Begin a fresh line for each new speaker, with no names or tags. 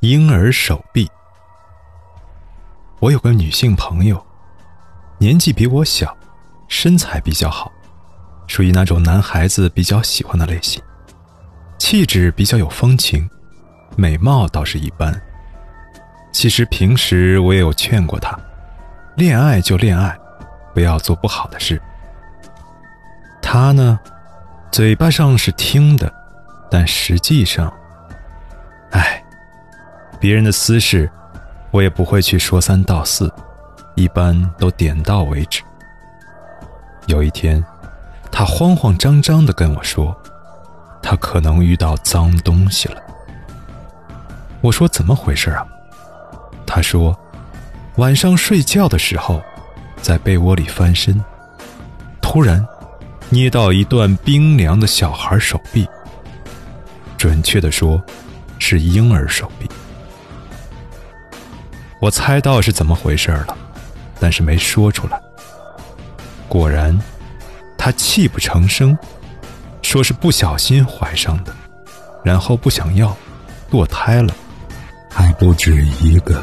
婴儿手臂。我有个女性朋友，年纪比我小，身材比较好，属于那种男孩子比较喜欢的类型，气质比较有风情，美貌倒是一般。其实平时我也有劝过她，恋爱就恋爱，不要做不好的事。她呢，嘴巴上是听的，但实际上，别人的私事，我也不会去说三道四，一般都点到为止。有一天，他慌慌张张的跟我说，他可能遇到脏东西了。我说怎么回事啊？他说，晚上睡觉的时候，在被窝里翻身，突然。捏到一段冰凉的小孩手臂，准确的说，是婴儿手臂。我猜到是怎么回事了，但是没说出来。果然，他泣不成声，说是不小心怀上的，然后不想要，堕胎了，还不止一个。